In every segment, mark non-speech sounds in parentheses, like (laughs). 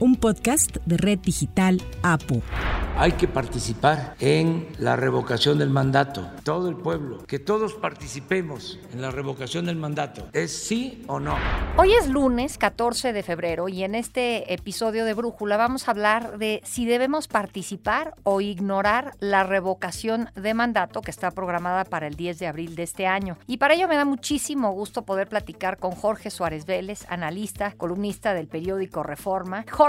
un podcast de Red Digital APU hay que participar en la revocación del mandato, todo el pueblo, que todos participemos en la revocación del mandato. ¿Es sí o no? Hoy es lunes 14 de febrero y en este episodio de Brújula vamos a hablar de si debemos participar o ignorar la revocación de mandato que está programada para el 10 de abril de este año. Y para ello me da muchísimo gusto poder platicar con Jorge Suárez Vélez, analista, columnista del periódico Reforma. Jorge,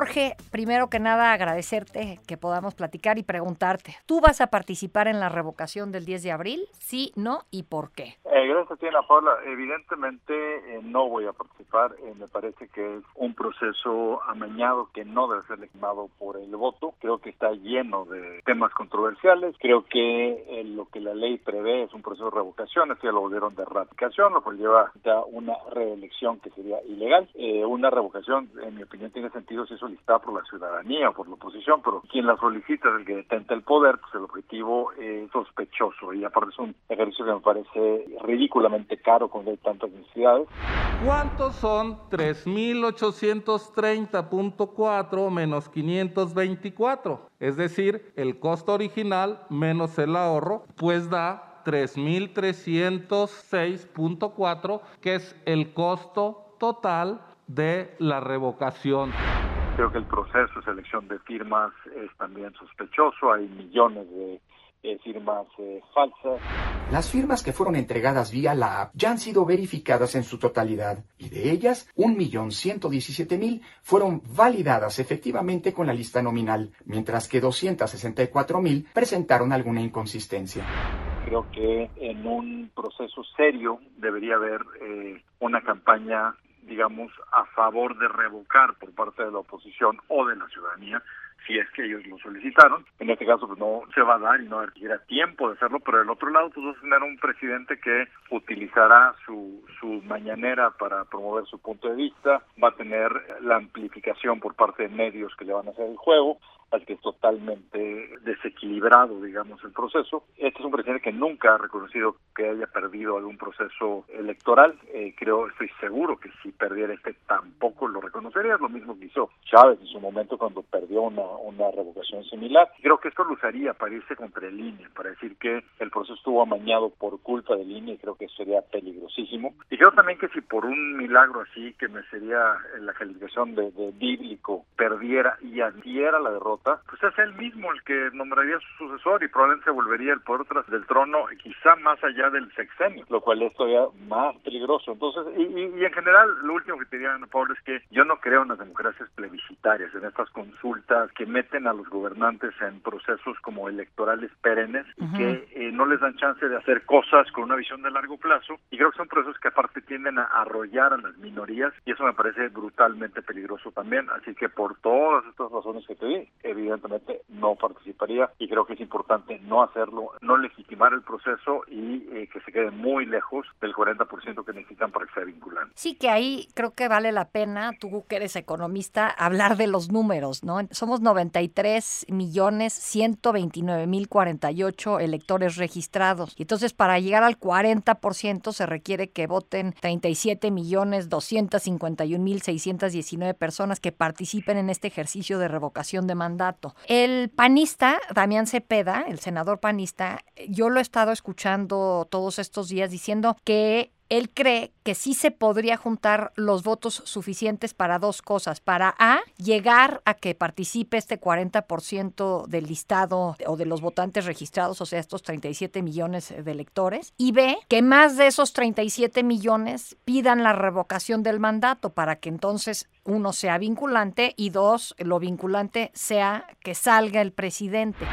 primero que nada agradecerte que podamos platicar y preguntarte, ¿tú vas a participar en la revocación del 10 de abril? Sí, no y por qué. Eh, gracias, Tina Paula. Evidentemente eh, no voy a participar. Eh, me parece que es un proceso amañado que no debe ser legitimado por el voto. Creo que está lleno de temas controversiales. Creo que lo que la ley prevé es un proceso de revocación. Ya lo volvieron de ratificación, lo cual lleva ya una reelección que sería ilegal. una revocación, en mi opinión, tiene sentido si es solicitada por la ciudadanía o por la oposición, pero quien la solicita el que detenta el poder, pues el objetivo es sospechoso y aparte es un ejercicio que me parece ridículamente caro con tantas necesidades. ¿Cuántos son 3.830.4 menos 524? Es decir, el costo original menos el ahorro, pues da 3.306.4, que es el costo total de la revocación. Creo que el proceso de selección de firmas es también sospechoso, hay millones de firmas eh, falsas. Las firmas que fueron entregadas vía la app ya han sido verificadas en su totalidad y de ellas 1.117.000 fueron validadas efectivamente con la lista nominal, mientras que 264.000 presentaron alguna inconsistencia. Creo que en un proceso serio debería haber eh, una campaña digamos, a favor de revocar por parte de la oposición o de la ciudadanía si es que ellos lo solicitaron. En este caso, pues no se va a dar y no habrá tiempo de hacerlo, pero del otro lado, pues vamos a tener un presidente que utilizará su, su mañanera para promover su punto de vista, va a tener la amplificación por parte de medios que le van a hacer el juego, así que es totalmente desequilibrado, digamos, el proceso. Este es un presidente que nunca ha reconocido que haya perdido algún proceso electoral. Eh, creo, estoy seguro que si perdiera este tampoco lo reconocería. Es lo mismo que hizo Chávez en su momento cuando perdió una, una revocación similar. Creo que esto lo usaría para irse contra el INE, para decir que el proceso estuvo amañado por culpa del INE y creo que sería peligrosísimo. Y creo también que si por un milagro así, que me sería la calificación de, de bíblico, perdiera y adhiera la derrota, pues es él mismo el que nombraría su sucesor y probablemente se volvería el poder tras del trono quizá más allá del sexenio, lo cual es todavía más peligroso. Entonces, y, y, en general, lo último que te diría, Pablo, es que yo no creo en las democracias plebiscitarias, en estas consultas que meten a los gobernantes en procesos como electorales perennes y que eh, no les dan chance de hacer cosas con una visión de largo plazo. Y creo que son procesos que aparte tienden a arrollar a las minorías y eso me parece brutalmente peligroso también. Así que por todas estas razones que te di, evidentemente no participaría y creo que es importante no hacerlo, no legitimar el proceso y eh, que se quede muy lejos del 40% que necesitan para que sea vinculante. Sí, que ahí creo que vale la pena, tú que eres economista, hablar de los números, ¿no? Somos 93 millones 129 mil 48 electores registrados. Y entonces para llegar al 40% se requiere que voten 37 millones 251 mil 619 personas que participen en este ejercicio de revocación de mandato el panista, Damián Cepeda, el senador panista, yo lo he estado escuchando todos estos días diciendo que él cree que sí se podría juntar los votos suficientes para dos cosas. Para A, llegar a que participe este 40% del listado o de los votantes registrados, o sea, estos 37 millones de electores. Y B, que más de esos 37 millones pidan la revocación del mandato para que entonces uno sea vinculante y dos, lo vinculante sea que salga el presidente.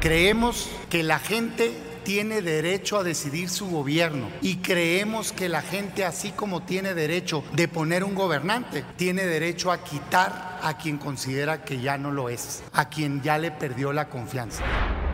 Creemos que la gente tiene derecho a decidir su gobierno. Y creemos que la gente, así como tiene derecho de poner un gobernante, tiene derecho a quitar a quien considera que ya no lo es, a quien ya le perdió la confianza.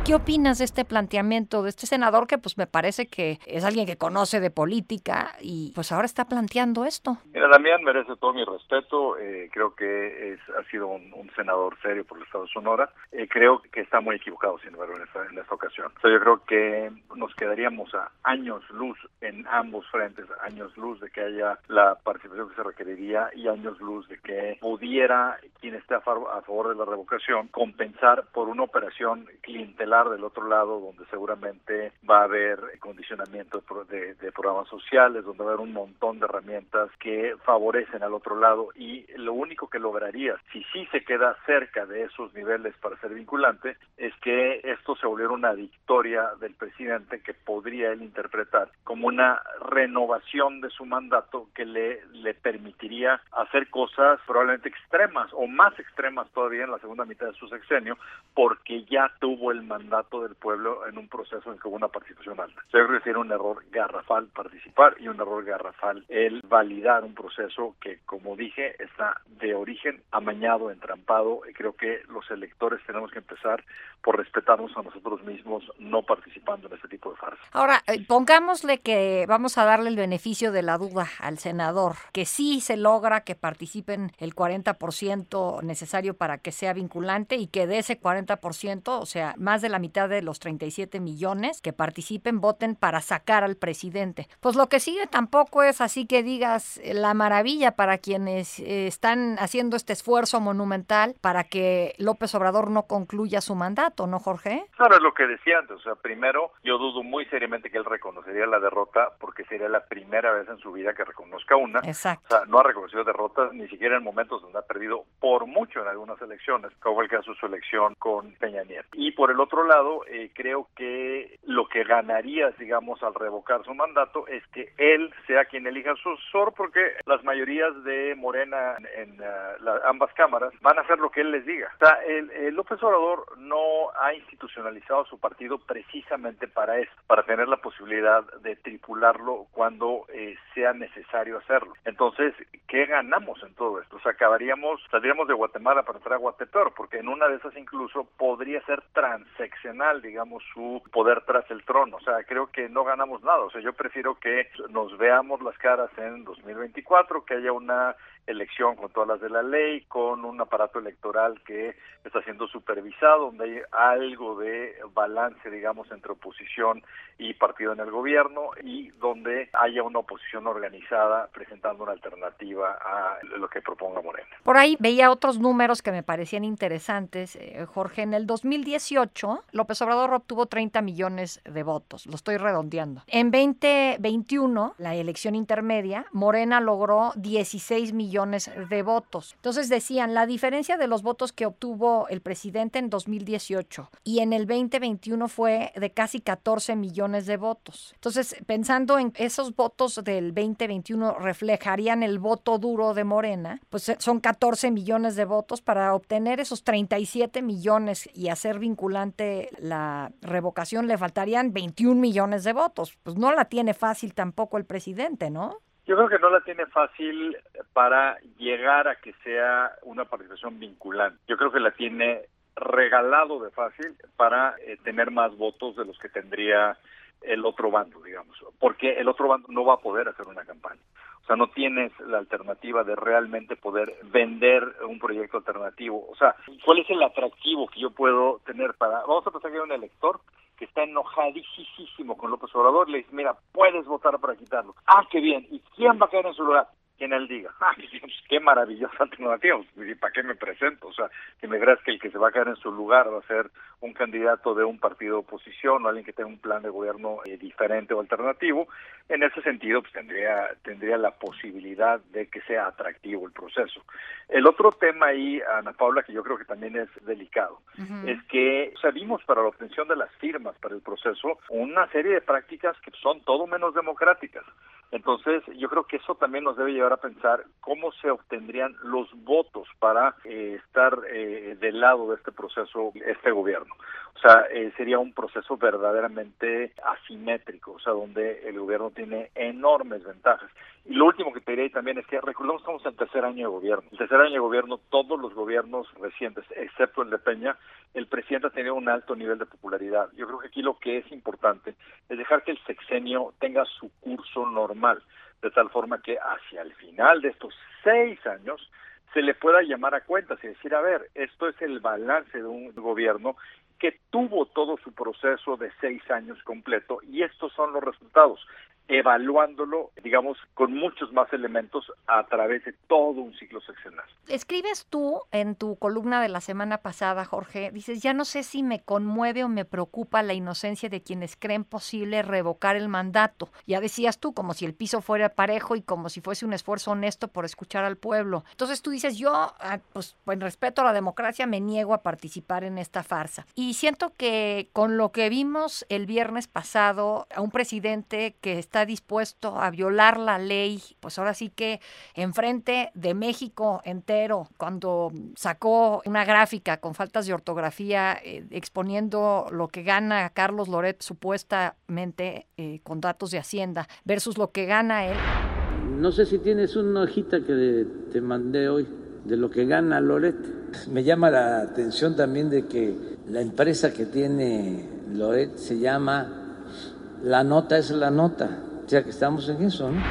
¿Qué opinas de este planteamiento de este senador que pues me parece que es alguien que conoce de política y pues ahora está planteando esto? Mira, Damián merece todo mi respeto, eh, creo que es, ha sido un, senador serio por el Estado de Sonora, eh, creo que está muy equivocado sin embargo en esta, en esta ocasión. yo creo que nos quedaríamos a años luz en ambos frentes, años luz de que haya la participación que se requeriría y años luz de que pudiera quien esté a, favor de la revocación compensar por una operación clientelar del otro lado, donde seguramente va a haber condicionamiento de, de, programas sociales, donde va a haber un montón de herramientas que favorecen al otro lado y lo único que lograría, si sí se queda cerca de esos niveles para ser vinculante, es que esto se volviera una victoria del presidente que podría él interpretar como una renovación de su mandato que le, le permitiría hacer cosas probablemente extremas o más extremas todavía en la segunda mitad de su sexenio, porque ya tuvo el mandato del pueblo en un proceso en que hubo una participación alta. Yo creo que un error garrafal participar y un error garrafal el validar un proceso que, como dije, está de origen amañado, entrampado. Y creo que los electores tenemos que empezar por respetarnos a nosotros mismos, no participando en este tipo de farsas. Ahora, eh, pongámosle que vamos a darle el beneficio de la duda al senador, que sí se logra que participen el 40% necesario para que sea vinculante y que de ese 40%, o sea, más de la mitad de los 37 millones que participen voten para sacar al presidente. Pues lo que sigue tampoco es así que digas eh, la maravilla para quienes eh, están haciendo este esfuerzo monumental para que López Obrador no concluya su mandato, ¿no, Jorge? Claro, es lo que decía antes. O sea, primero, yo dudo muy seriamente que él reconocería la derrota porque sería la primera vez en su vida que reconozca una. Exacto. O sea, no ha reconocido derrotas ni siquiera en momentos donde ha perdido por mucho en algunas elecciones, como el caso de su elección con Peña Nieto. Y por el otro lado, eh, creo que lo que ganaría, digamos, al revocar su mandato es que él sea quien elija su sucesor, porque las mayorías de Morena en, uh, ambas cámaras van a hacer lo que él les diga. O sea, el, López Obrador no ha institucionalizado su partido precisamente para eso, para tener la posibilidad de tripularlo cuando eh, sea necesario hacerlo. Entonces, ¿qué ganamos en todo esto? O sea, acabaríamos, saldríamos de Guatemala para entrar a Guatepeor, porque en una de esas incluso podría ser transexual digamos, su poder tras el trono. O sea, creo que no ganamos nada. O sea, yo prefiero que nos veamos las caras en 2024, que haya una elección con todas las de la ley, con un aparato electoral que está siendo supervisado, donde hay algo de balance, digamos, entre oposición y partido en el gobierno y donde haya una oposición organizada presentando una alternativa a lo que proponga Morena. Por ahí veía otros números que me parecían interesantes, eh, Jorge. En el 2018, López Obrador obtuvo 30 millones de votos, lo estoy redondeando. En 2021, la elección intermedia, Morena logró 16 millones de votos. Entonces decían, la diferencia de los votos que obtuvo el presidente en 2018 y en el 2021 fue de casi 14 millones de votos. Entonces, pensando en esos votos del 2021 reflejarían el voto duro de Morena, pues eh, son 14 millones de votos para obtener esos 37 millones y hacer vinculante la revocación le faltarían 21 millones de votos. Pues no la tiene fácil tampoco el presidente, ¿no? Yo creo que no la tiene fácil para llegar a que sea una participación vinculante. Yo creo que la tiene regalado de fácil para eh, tener más votos de los que tendría el otro bando, digamos, porque el otro bando no va a poder hacer una campaña. O sea, no tienes la alternativa de realmente poder vender un proyecto alternativo. O sea, ¿cuál es el atractivo que yo puedo tener para... Vamos a pensar que hay un elector que está enojadísimo con López Obrador, le dice, mira, puedes votar para quitarlo. Ah, qué bien. ¿Y quién va a caer en su lugar? quien él diga, (laughs) ah, qué maravillosa alternativa, ¿y para qué me presento? O sea, que me creas que el que se va a quedar en su lugar va a ser un candidato de un partido de oposición o alguien que tenga un plan de gobierno eh, diferente o alternativo, en ese sentido pues tendría tendría la posibilidad de que sea atractivo el proceso. El otro tema ahí, Ana Paula, que yo creo que también es delicado, es que o para la obtención de las firmas para el proceso una serie de prácticas que son todo menos democráticas. Entonces, yo creo que eso también nos debe llevar a pensar cómo se obtendrían los votos para eh, estar eh, del lado de este proceso, este gobierno. O sea, eh, sería un proceso verdaderamente asimétrico, o sea, donde el gobierno tiene enormes ventajas. Y lo último que te diré también es que recordemos que estamos en tercer año de gobierno. En tercer año de gobierno, todos los gobiernos recientes, excepto el de Peña, el presidente ha tenido un alto nivel de popularidad. Yo creo que aquí lo que es importante es dejar que el sexenio tenga su curso normal, de tal forma que hacia el final de estos seis años se le pueda llamar a cuentas y decir, a ver, esto es el balance de un gobierno que tuvo todo su proceso de seis años completo y estos son los resultados evaluándolo, digamos, con muchos más elementos a través de todo un ciclo seccional. Escribes tú en tu columna de la semana pasada, Jorge, dices, ya no sé si me conmueve o me preocupa la inocencia de quienes creen posible revocar el mandato. Ya decías tú, como si el piso fuera parejo y como si fuese un esfuerzo honesto por escuchar al pueblo. Entonces tú dices, yo, ah, pues, en respeto a la democracia, me niego a participar en esta farsa. Y siento que con lo que vimos el viernes pasado, a un presidente que está dispuesto a violar la ley, pues ahora sí que enfrente de México entero, cuando sacó una gráfica con faltas de ortografía eh, exponiendo lo que gana Carlos Loret supuestamente eh, con datos de Hacienda versus lo que gana él. No sé si tienes una hojita que te mandé hoy de lo que gana Loret. Me llama la atención también de que la empresa que tiene Loret se llama la nota es la nota. Que estamos en eso, ¿no?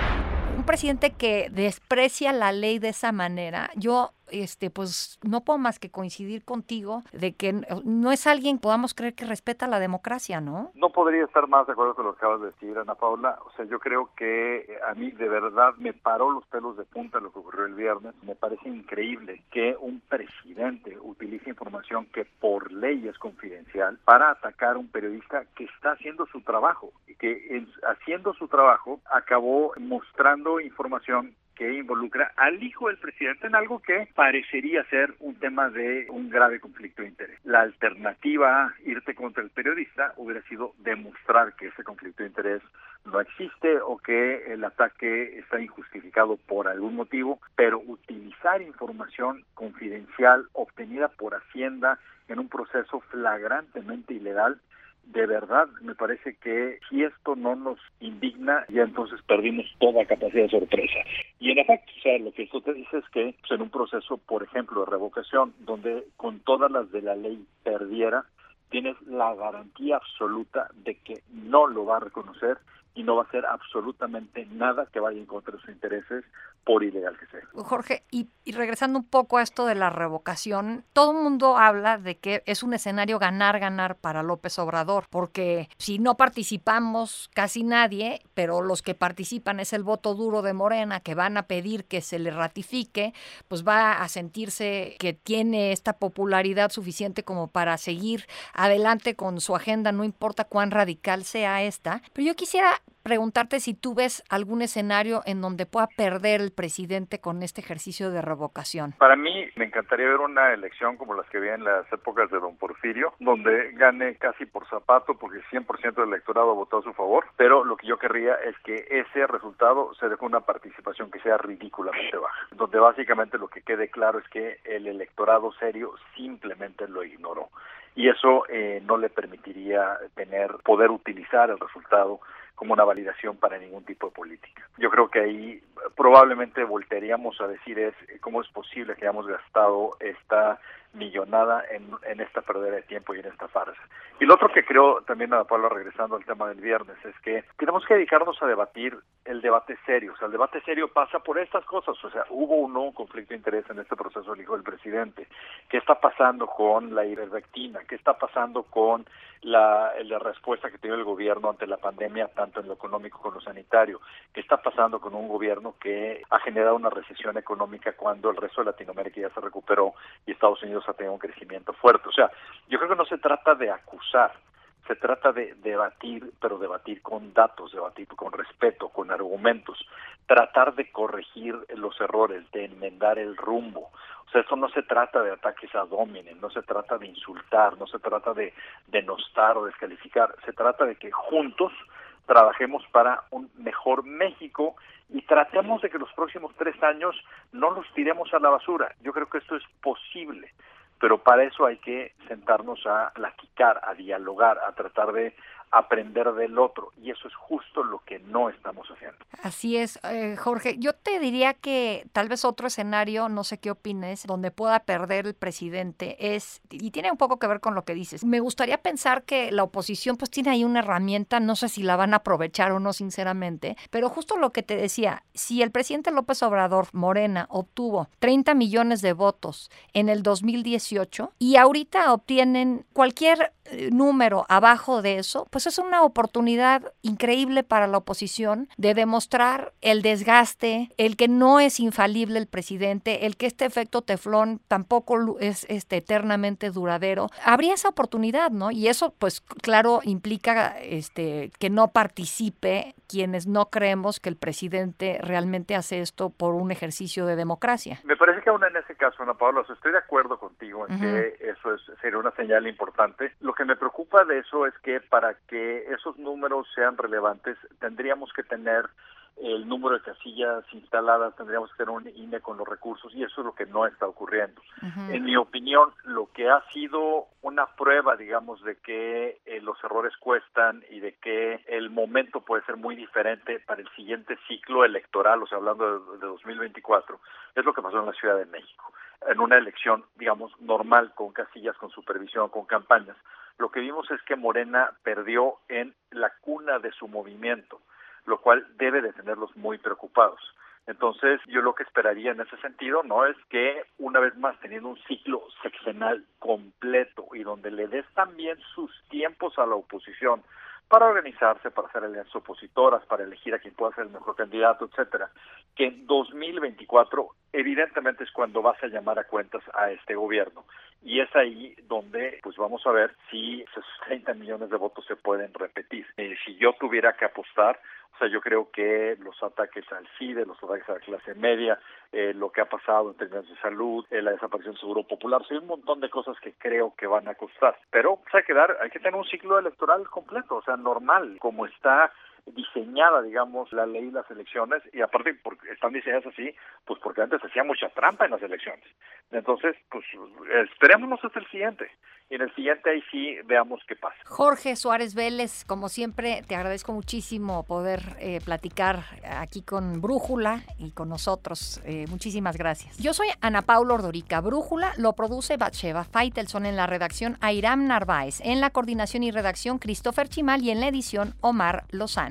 Un presidente que desprecia la ley de esa manera, yo este, pues no puedo más que coincidir contigo de que no es alguien podamos creer que respeta la democracia, ¿no? No podría estar más de acuerdo con lo que acabas de decir, Ana Paula. O sea, yo creo que a mí de verdad me paró los pelos de punta lo que ocurrió el viernes. Me parece increíble que un presidente utilice información que por ley es confidencial para atacar a un periodista que está haciendo su trabajo y que haciendo su trabajo acabó mostrando información que involucra al hijo del presidente en algo que parecería ser un tema de un grave conflicto de interés. La alternativa a irte contra el periodista hubiera sido demostrar que ese conflicto de interés no existe o que el ataque está injustificado por algún motivo, pero utilizar información confidencial obtenida por Hacienda en un proceso flagrantemente ilegal de verdad me parece que si esto no nos indigna, ya entonces perdimos toda capacidad de sorpresa. Y en efecto, o sea, lo que esto te dice es que pues, en un proceso, por ejemplo, de revocación, donde con todas las de la ley perdiera, tienes la garantía absoluta de que no lo va a reconocer y no va a hacer absolutamente nada que vaya en contra de sus intereses, por ilegal que sea. Jorge, y, regresando un poco a esto de la revocación, todo el mundo habla de que es un escenario ganar-ganar para López Obrador, porque si no participamos casi nadie, pero los que participan es el voto duro de Morena, que van a pedir que se le ratifique, pues va a sentirse que tiene esta popularidad suficiente como para seguir adelante con su agenda, no importa cuán radical sea esta. Pero yo quisiera preguntarte si tú ves algún escenario en donde pueda perder el presidente con este ejercicio de revocación. Para mí me encantaría ver una elección como las que vi en las épocas de don Porfirio, donde gane casi por zapato porque 100% del electorado votó a su favor, pero lo que yo querría es que ese resultado se dejó una participación que sea ridículamente baja, donde básicamente lo que quede claro es que el electorado serio simplemente lo ignoró y eso eh, no le permitiría tener poder utilizar el resultado como una validación para ningún tipo de política. Yo creo que ahí probablemente voltearíamos a decir es cómo es posible que hayamos gastado esta millonada en, esta pérdida de tiempo y en esta farsa. Y lo otro que creo también, a Pablo, regresando al tema del viernes, es que tenemos que dedicarnos a debatir el debate serio. O sea, el debate serio pasa por estas cosas. O sea, hubo un nuevo conflicto de interés en este proceso del hijo del presidente. ¿Qué está pasando con la ivermectina? ¿Qué está pasando con la, la respuesta que tiene el gobierno ante la pandemia, tanto en lo económico como en lo sanitario? ¿Qué está pasando con un gobierno que ha generado una recesión económica cuando el resto de Latinoamérica ya se recuperó y Estados Unidos ha tenido un crecimiento fuerte. O sea, yo creo que no se trata de acusar, se trata de debatir, pero debatir con datos, debatir con respeto, con argumentos, tratar de corregir los errores, de enmendar el rumbo. O sea, esto no se trata de ataques a dominen, no se trata de insultar, no se trata de denostar o descalificar, se trata de que juntos trabajemos para un mejor México y tratemos de que los próximos tres años no los tiremos a la basura. Yo creo que esto es posible pero para eso hay que sentarnos a platicar, a dialogar, a tratar de aprender del otro y eso es justo lo que no estamos haciendo. Así es, eh, Jorge. Yo te diría que tal vez otro escenario, no sé qué opines, donde pueda perder el presidente es, y tiene un poco que ver con lo que dices, me gustaría pensar que la oposición pues tiene ahí una herramienta, no sé si la van a aprovechar o no sinceramente, pero justo lo que te decía, si el presidente López Obrador Morena obtuvo 30 millones de votos en el 2018 y ahorita obtienen cualquier número abajo de eso, pues es una oportunidad increíble para la oposición de demostrar el desgaste, el que no es infalible el presidente, el que este efecto teflón tampoco es este, eternamente duradero. Habría esa oportunidad, ¿no? Y eso, pues claro, implica este, que no participe quienes no creemos que el presidente realmente hace esto por un ejercicio de democracia. Me parece que aún en ese caso, Ana Paula, estoy de acuerdo contigo en que eso es, sería una señal importante. Lo que me preocupa de eso es que para que esos números sean relevantes, tendríamos que tener el número de casillas instaladas, tendríamos que tener un INE con los recursos y eso es lo que no está ocurriendo. En mi opinión, lo que ha sido una prueba, digamos, de que eh, los errores cuestan y de que el momento puede ser muy diferente para el siguiente ciclo electoral, o sea, hablando de, de 2024, es lo que pasó en la Ciudad de México en una elección, digamos, normal, con casillas, con supervisión, con campañas. Lo que vimos es que Morena perdió en la cuna de su movimiento, lo cual debe de tenerlos muy preocupados. Entonces, yo lo que esperaría en ese sentido, ¿no? Es que una vez más, teniendo un ciclo sexenal completo y donde le des también sus tiempos a la oposición para organizarse, para hacer alianzas opositoras, para elegir a quien pueda ser el mejor candidato, etcétera, que en 2024 evidentemente es cuando vas a llamar a cuentas a este gobierno y es ahí donde pues vamos a ver si esos 30 millones de votos se pueden repetir. Eh, si yo tuviera que apostar, o sea, yo creo que los ataques al CIDE, los ataques a la clase media, eh, lo que ha pasado en términos de salud, eh, la desaparición del seguro popular, son un montón de cosas que creo que van a costar. Pero pues, hay hay que tener un ciclo electoral completo, o sea, normal, como está diseñada, digamos, la ley y las elecciones, y aparte porque están diseñadas así, pues porque antes hacía mucha trampa en las elecciones. Entonces, pues esperémonos hasta el siguiente. Y en el siguiente ahí sí veamos qué pasa. Jorge Suárez Vélez, como siempre, te agradezco muchísimo poder eh, platicar aquí con Brújula y con nosotros. Eh, muchísimas gracias. Yo soy Ana Paula Ordorica. Brújula lo produce Batsheva Faitelson en la redacción Airam Narváez, en la coordinación y redacción Christopher Chimal y en la edición Omar Lozano.